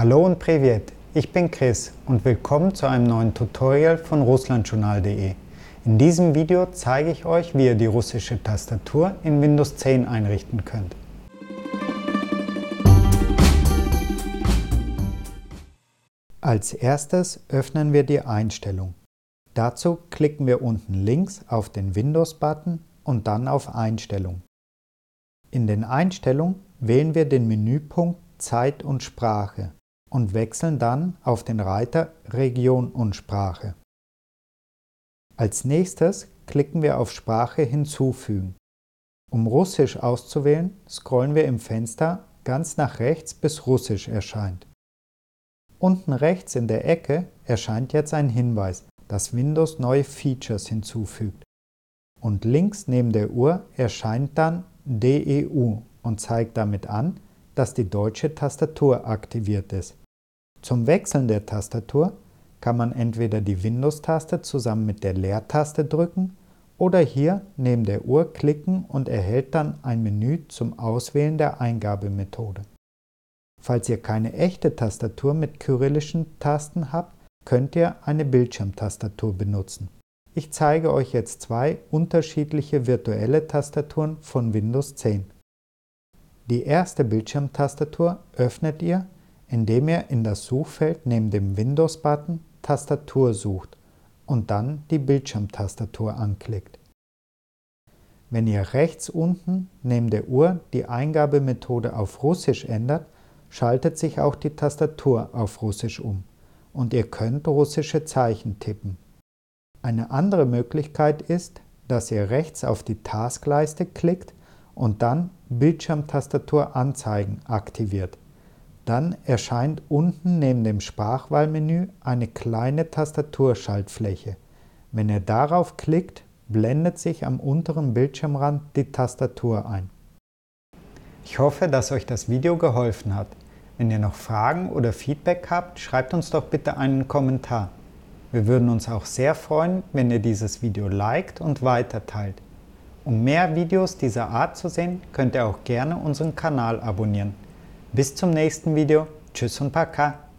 Hallo und Privet, ich bin Chris und willkommen zu einem neuen Tutorial von russlandjournal.de. In diesem Video zeige ich euch, wie ihr die russische Tastatur in Windows 10 einrichten könnt. Als erstes öffnen wir die Einstellung. Dazu klicken wir unten links auf den Windows-Button und dann auf Einstellung. In den Einstellungen wählen wir den Menüpunkt Zeit und Sprache und wechseln dann auf den Reiter Region und Sprache. Als nächstes klicken wir auf Sprache hinzufügen. Um Russisch auszuwählen, scrollen wir im Fenster ganz nach rechts bis Russisch erscheint. Unten rechts in der Ecke erscheint jetzt ein Hinweis, dass Windows neue Features hinzufügt. Und links neben der Uhr erscheint dann DEU und zeigt damit an, dass die deutsche Tastatur aktiviert ist. Zum Wechseln der Tastatur kann man entweder die Windows-Taste zusammen mit der Leertaste drücken oder hier neben der Uhr klicken und erhält dann ein Menü zum Auswählen der Eingabemethode. Falls ihr keine echte Tastatur mit kyrillischen Tasten habt, könnt ihr eine Bildschirmtastatur benutzen. Ich zeige euch jetzt zwei unterschiedliche virtuelle Tastaturen von Windows 10. Die erste Bildschirmtastatur öffnet ihr, indem ihr in das Suchfeld neben dem Windows-Button Tastatur sucht und dann die Bildschirmtastatur anklickt. Wenn ihr rechts unten neben der Uhr die Eingabemethode auf Russisch ändert, schaltet sich auch die Tastatur auf Russisch um und ihr könnt russische Zeichen tippen. Eine andere Möglichkeit ist, dass ihr rechts auf die Taskleiste klickt und dann Bildschirmtastatur anzeigen aktiviert. Dann erscheint unten neben dem Sprachwahlmenü eine kleine Tastaturschaltfläche. Wenn ihr darauf klickt, blendet sich am unteren Bildschirmrand die Tastatur ein. Ich hoffe, dass euch das Video geholfen hat. Wenn ihr noch Fragen oder Feedback habt, schreibt uns doch bitte einen Kommentar. Wir würden uns auch sehr freuen, wenn ihr dieses Video liked und weiterteilt. Um mehr Videos dieser Art zu sehen, könnt ihr auch gerne unseren Kanal abonnieren. Bis zum nächsten Video. Tschüss und Paka.